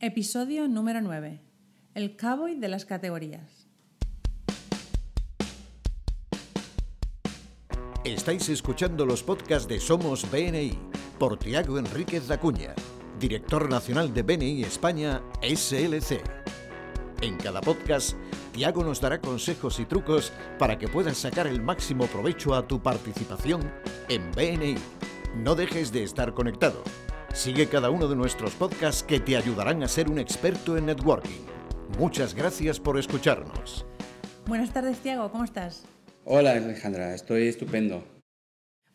Episodio número 9. El cowboy de las categorías. Estáis escuchando los podcasts de Somos BNI por Tiago Enríquez Acuña, director nacional de BNI España SLC. En cada podcast, Tiago nos dará consejos y trucos para que puedas sacar el máximo provecho a tu participación en BNI. No dejes de estar conectado. Sigue cada uno de nuestros podcasts que te ayudarán a ser un experto en networking. Muchas gracias por escucharnos. Buenas tardes, Tiago, ¿cómo estás? Hola Alejandra, estoy estupendo.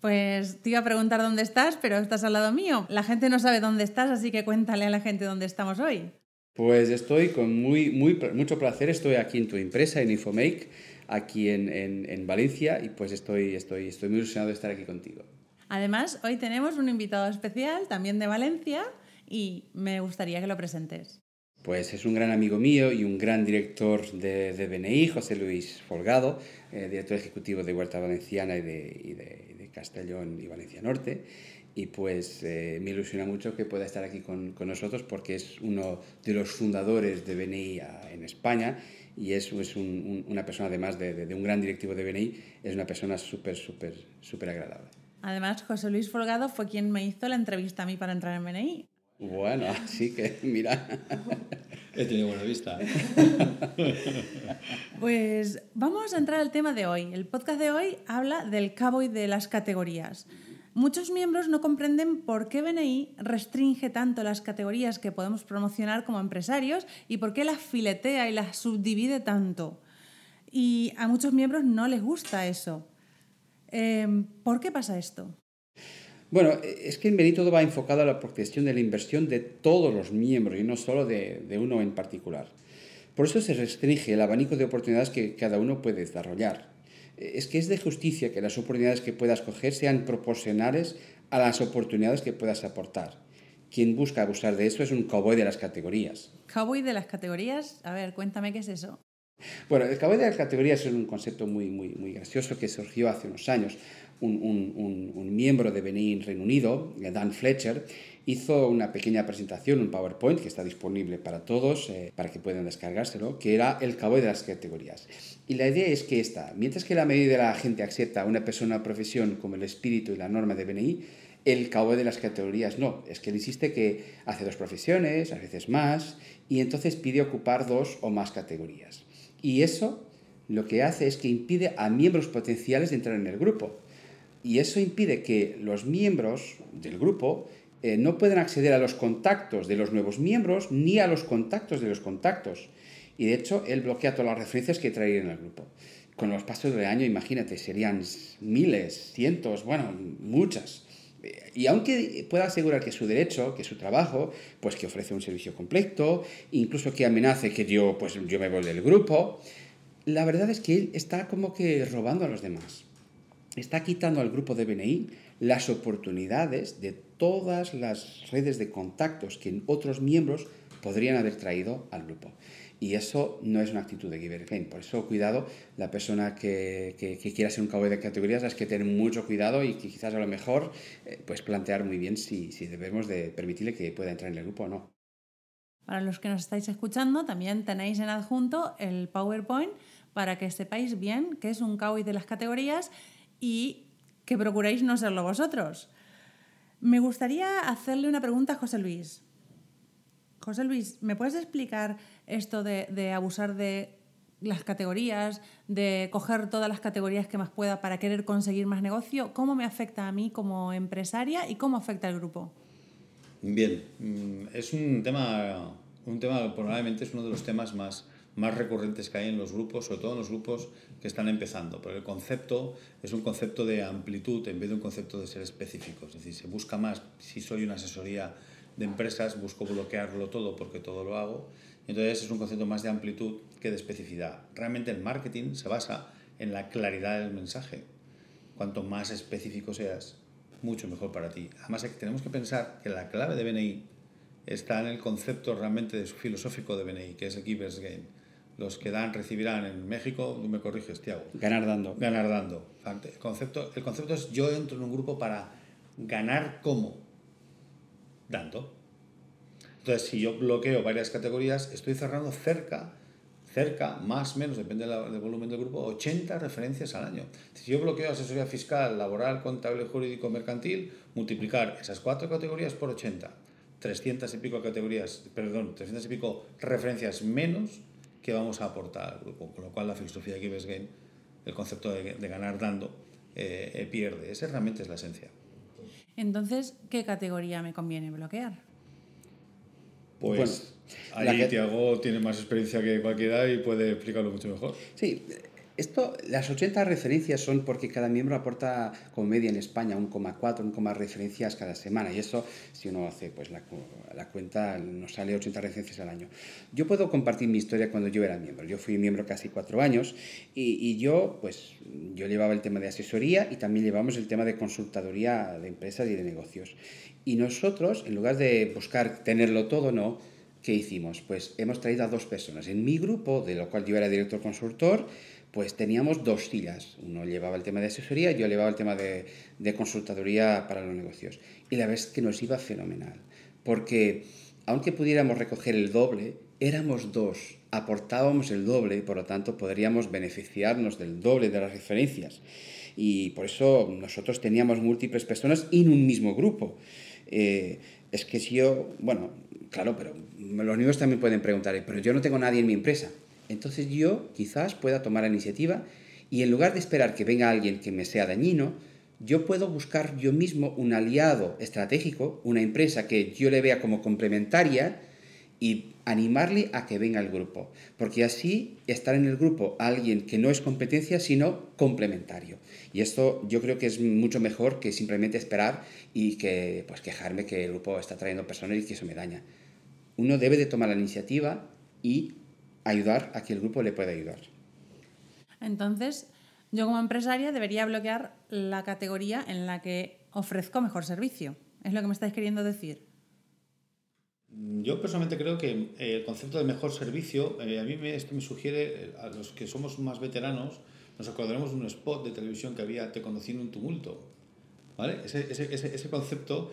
Pues te iba a preguntar dónde estás, pero estás al lado mío. La gente no sabe dónde estás, así que cuéntale a la gente dónde estamos hoy. Pues estoy con muy, muy, mucho placer, estoy aquí en tu empresa, en Infomake, aquí en, en, en Valencia, y pues estoy, estoy, estoy muy ilusionado de estar aquí contigo. Además, hoy tenemos un invitado especial, también de Valencia, y me gustaría que lo presentes. Pues es un gran amigo mío y un gran director de, de BNI, José Luis Folgado, eh, director ejecutivo de Huerta Valenciana y de, y de, de Castellón y Valencia Norte. Y pues eh, me ilusiona mucho que pueda estar aquí con, con, nosotros porque es uno de los fundadores de BNI en España y es, es un, un, una persona, además de, de, un gran directivo de BNI, es una persona súper, súper, súper agradable. Además, José Luis Folgado fue quien me hizo la entrevista a mí para entrar en BNI. Bueno, así que mira. He tenido buena vista. Pues vamos a entrar al tema de hoy. El podcast de hoy habla del cowboy de las categorías. Muchos miembros no comprenden por qué BNI restringe tanto las categorías que podemos promocionar como empresarios y por qué las filetea y las subdivide tanto. Y a muchos miembros no les gusta eso. Eh, ¿Por qué pasa esto? Bueno, es que en BNI todo va enfocado a la protección de la inversión de todos los miembros y no solo de, de uno en particular. Por eso se restringe el abanico de oportunidades que cada uno puede desarrollar. Es que es de justicia que las oportunidades que puedas coger sean proporcionales a las oportunidades que puedas aportar. Quien busca abusar de eso es un cowboy de las categorías. ¿Cowboy de las categorías? A ver, cuéntame qué es eso. Bueno, el cowboy de las categorías es un concepto muy, muy, muy gracioso que surgió hace unos años. Un, un, un, un miembro de BNI en Reino Unido, Dan Fletcher, hizo una pequeña presentación, un PowerPoint que está disponible para todos, eh, para que puedan descargárselo, que era el cowboy de las categorías. Y la idea es que esta, mientras que la mayoría de la gente acepta a una persona o profesión como el espíritu y la norma de BNI, el cowboy de las categorías no. Es que él insiste que hace dos profesiones, a veces más, y entonces pide ocupar dos o más categorías. Y eso lo que hace es que impide a miembros potenciales de entrar en el grupo. Y eso impide que los miembros del grupo eh, no puedan acceder a los contactos de los nuevos miembros ni a los contactos de los contactos. Y de hecho, él bloquea todas las referencias que traerían el grupo. Con los pasos del año, imagínate, serían miles, cientos, bueno, muchas. Y aunque pueda asegurar que su derecho, que su trabajo, pues que ofrece un servicio completo, incluso que amenace que yo, pues yo me voy del grupo, la verdad es que él está como que robando a los demás está quitando al grupo de BNI las oportunidades de todas las redes de contactos que otros miembros podrían haber traído al grupo. Y eso no es una actitud de giver. Por eso, cuidado, la persona que, que, que quiera ser un cowboy de categorías es que tener mucho cuidado y que quizás a lo mejor eh, pues plantear muy bien si, si debemos de permitirle que pueda entrar en el grupo o no. Para los que nos estáis escuchando, también tenéis en adjunto el PowerPoint para que sepáis bien qué es un cowboy de las categorías y que procuréis no serlo vosotros. Me gustaría hacerle una pregunta a José Luis. José Luis, ¿me puedes explicar esto de, abusar de las categorías, de coger todas las categorías que más pueda para querer conseguir más negocio? ¿Cómo me afecta a mí como empresaria y cómo afecta al grupo? Bien, mm, es un tema, un tema probablemente es uno de los temas más, más recurrentes que hay en los grupos, sobre todo en los grupos que están empezando. Pero el concepto es un concepto de amplitud en vez de un concepto de ser específico. Es decir, se busca más, si soy una asesoría de empresas, busco bloquearlo todo porque todo lo hago. Entonces es un concepto más de amplitud que de especificidad. Realmente el marketing se basa en la claridad del mensaje. Cuanto más específico seas, mucho mejor para ti. Además, tenemos que pensar que la clave de BNI está en el concepto realmente filosófico de BNI, que es el Giver's Game los que dan recibirán en México, tú me corriges, Tiago. Ganar dando. Ganar dando. El concepto, el concepto es yo entro en un grupo para ganar cómo? Dando. Entonces, si yo bloqueo varias categorías, estoy cerrando cerca, cerca, más o menos, depende del volumen del grupo, 80 referencias al año. Si yo bloqueo asesoría fiscal, laboral, contable, jurídico, mercantil, multiplicar esas cuatro categorías por 80, 300 y pico categorías, perdón, 300 y pico referencias menos que vamos a aportar al grupo. Con lo cual, la filosofía de Gives Game, el concepto de, ganar dando, eh, eh, pierde. Esa realmente es la esencia. Entonces, ¿qué categoría me conviene bloquear? Pues ahí Tiago tiene más experiencia que cualquiera y puede explicarlo mucho mejor. Sí, esto, las 80 referencias son porque cada miembro aporta como media en España 1,4, 1,4 referencias cada semana. Y eso, si uno hace pues, la, la, cuenta, nos sale 80 referencias al año. Yo puedo compartir mi historia cuando yo era miembro. Yo fui miembro casi cuatro años y, y yo, pues, yo llevaba el tema de asesoría y también llevamos el tema de consultaduría de empresas y de negocios. Y nosotros, en lugar de buscar tenerlo todo, no, ¿qué hicimos? Pues hemos traído a dos personas. En mi grupo, de lo cual yo era director consultor, pues teníamos dos sillas. Uno llevaba el tema de asesoría yo llevaba el tema de, de consultaduría para los negocios. Y la verdad es que nos iba fenomenal. Porque aunque pudiéramos recoger el doble, éramos dos, aportábamos el doble y por lo tanto podríamos beneficiarnos del doble de las referencias. Y por eso nosotros teníamos múltiples personas en un mismo grupo. Eh, es que si yo, bueno, claro, pero los niños también pueden preguntar, pero yo no tengo nadie en mi empresa. Entonces yo quizás pueda tomar la iniciativa y en lugar de esperar que venga alguien que me sea dañino, yo puedo buscar yo mismo un aliado estratégico, una empresa que yo le vea como complementaria y animarle a que venga al grupo. Porque así estar en el grupo alguien que no es competencia, sino complementario. Y esto yo creo que es mucho mejor que simplemente esperar y que pues quejarme que el grupo está trayendo personas y que eso me daña. Uno debe de tomar la iniciativa y ayudar a que el grupo le pueda ayudar. Entonces, yo como empresaria debería bloquear la categoría en la que ofrezco mejor servicio. ¿Es lo que me estáis queriendo decir? Yo personalmente creo que eh, el concepto de mejor servicio, eh, a mí me, esto me sugiere, eh, a los que somos más veteranos, nos acordaremos de un spot de televisión que había Te conocí en un tumulto. ¿Vale? Ese, ese, ese, ese concepto,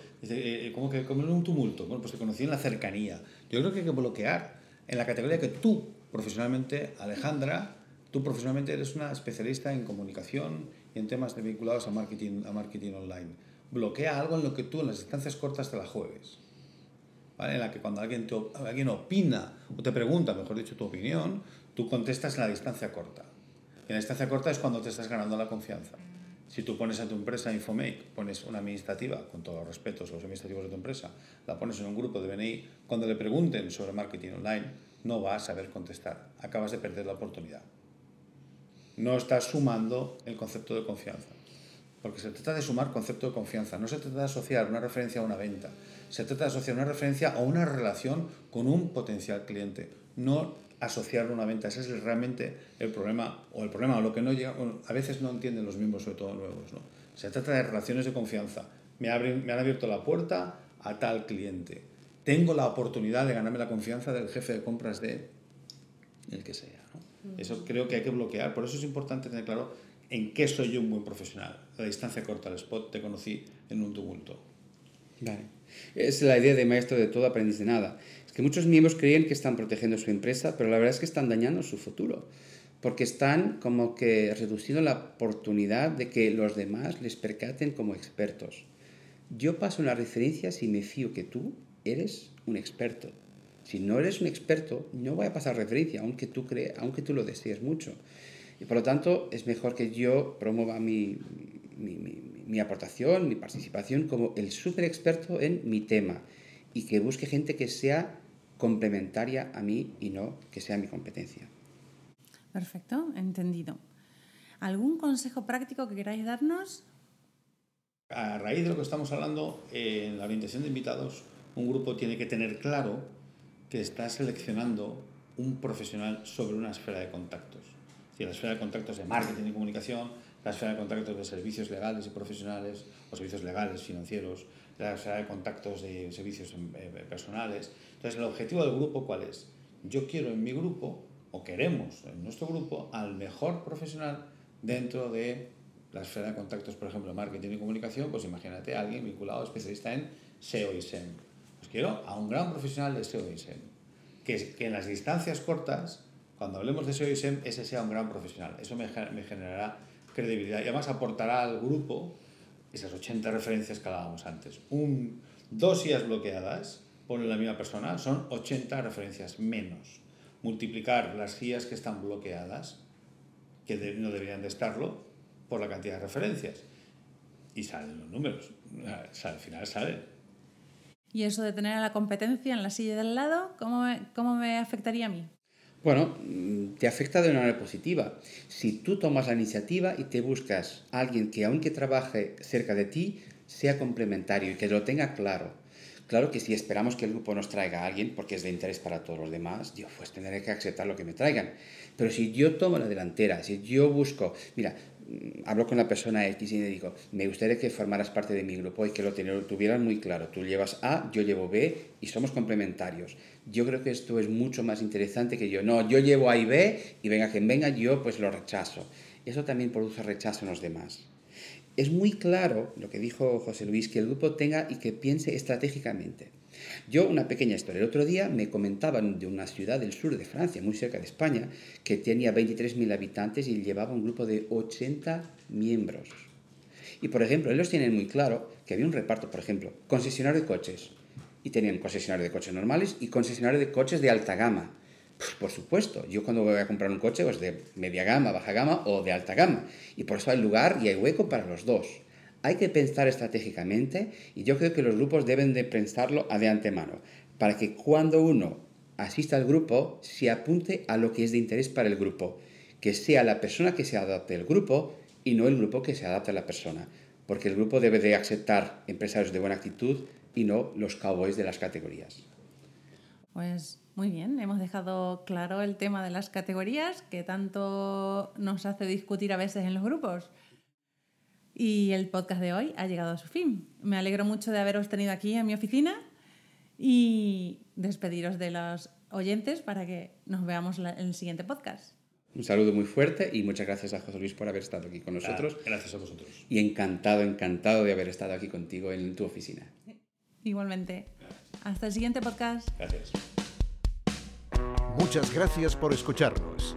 como que como en un tumulto, bueno, pues te conocí en la cercanía. Yo creo que hay que bloquear en la categoría que tú, profesionalmente, Alejandra, tú profesionalmente eres una especialista en comunicación y en temas vinculados a marketing, a marketing online. Bloquea algo en lo que tú en las distancias cortas te la juegues. ¿Vale? En la que cuando alguien, te, alguien opina o te pregunta, mejor dicho, tu opinión, tú contestas en la distancia corta. Y en la distancia corta es cuando te estás ganando la confianza. Si tú pones a tu empresa Infomake, pones una administrativa, con todos los respetos a los administrativos de tu empresa, la pones en un grupo de BNI, cuando le pregunten sobre marketing online, no vas a saber contestar. Acabas de perder la oportunidad. No estás sumando el concepto de confianza. Porque se trata de sumar concepto de confianza. No se trata de asociar una referencia a una venta. Se trata de asociar una referencia a una relación con un potencial cliente. No asociar una venta. Ese es realmente el problema, o el problema, o lo que no llega, a veces no entienden los miembros, sobre todo nuevos. ¿no? Se trata de relaciones de confianza. Me, abren, me han abierto la puerta a tal cliente. Tengo la oportunidad de ganarme la confianza del jefe de compras de el que sea. Eso creo que hay que bloquear. Por eso es importante tener claro en qué soy yo un buen profesional. La distancia corta al spot te conocí en un tumulto. Vale. Es la idea de maestro de todo, aprendiz de nada que muchos miembros creen que están protegiendo su empresa, pero la verdad es que están dañando su futuro, porque están como que reduciendo la oportunidad de que los demás les percaten como expertos. Yo paso una referencia si me fío que tú eres un experto. Si no eres un experto, no voy a pasar referencia, aunque tú, crea, aunque tú lo desees mucho. Y por lo tanto, es mejor que yo promueva mi, mi, mi, mi aportación, mi participación como el súper experto en mi tema y que busque gente que sea complementaria a mí y no que sea mi competencia. Perfecto, entendido. ¿Algún consejo práctico que queráis darnos? A raíz de lo que estamos hablando, en la orientación de invitados, un grupo tiene que tener claro que está seleccionando un profesional sobre una esfera de contactos. Si la esfera de contactos de marketing y comunicación, la esfera de contactos de servicios legales y profesionales, o servicios legales, financieros, la esfera de contactos de servicios eh, personales. Entonces, el objetivo del grupo, ¿cuál es? Yo quiero en mi grupo, o queremos en nuestro grupo, al mejor profesional dentro de la esfera de contactos, por ejemplo, marketing y comunicación, pues imagínate a alguien vinculado, especialista en SEO y SEM. Pues quiero a un gran profesional de SEO y SEM. Que, que en las distancias cortas, cuando hablemos de SEO y SEM, ese sea un gran profesional. Eso me, me generará credibilidad y además aportará al grupo esas 80 referencias que hablábamos antes. Un, dos IAS bloqueadas, pone la misma persona, son 80 referencias menos. Multiplicar las guías que están bloqueadas, que no deberían de estarlo, por la cantidad de referencias. Y salen los números. Al final sale. ¿Y eso de tener a la competencia en la silla del lado, cómo cómo me afectaría a mí? Bueno, te afecta de una manera positiva. Si tú tomas la iniciativa y te buscas a alguien que aunque trabaje cerca de ti, sea complementario y que lo tenga claro. Claro que si esperamos que el grupo nos traiga a alguien, porque es de interés para todos los demás, yo pues tendré que aceptar lo que me traigan. Pero si yo tomo la delantera, si yo busco, mira, hablo con la persona X y le digo, me gustaría que formaras parte de mi grupo y que lo tuvieras muy claro. Tú llevas A, yo llevo B y somos complementarios. Yo creo que esto es mucho más interesante que yo. No, yo llevo A y B y venga quien venga, yo pues lo rechazo. Eso también produce rechazo en los demás. Es muy claro lo que dijo José Luis, que el grupo tenga y que piense estratégicamente. Yo, una pequeña historia. El otro día me comentaban de una ciudad del sur de Francia, muy cerca de España, que tenía 23.000 habitantes y llevaba un grupo de 80 miembros. Y, por ejemplo, ellos tienen muy claro que había un reparto, por ejemplo, concesionario de coches. Y tenían concesionario de coches normales y concesionario de coches de alta gama. Pues, por supuesto, yo cuando voy a comprar un coche, pues de media gama, baja gama o de alta gama. Y por eso hay lugar y hay hueco para los dos hay que pensar estratégicamente y yo creo que los grupos deben de pensarlo de antemano, para que cuando uno asista al grupo se apunte a lo que es de interés para el grupo, que sea la persona que se adapte al grupo y no el grupo que se adapte a la persona, porque el grupo debe de aceptar empresarios de buena actitud y no los cowboys de las categorías. Pues muy bien, hemos dejado claro el tema de las categorías que tanto nos hace discutir a veces en los grupos. Y el podcast de hoy ha llegado a su fin. Me alegro mucho de haberos tenido aquí en mi oficina y despediros de los oyentes para que nos veamos en el siguiente podcast. Un saludo muy fuerte y muchas gracias a José Luis por haber estado aquí con nosotros. Gracias a vosotros. Y encantado, encantado de haber estado aquí contigo en tu oficina. Igualmente. Hasta el siguiente podcast. Gracias. Muchas gracias por escucharnos.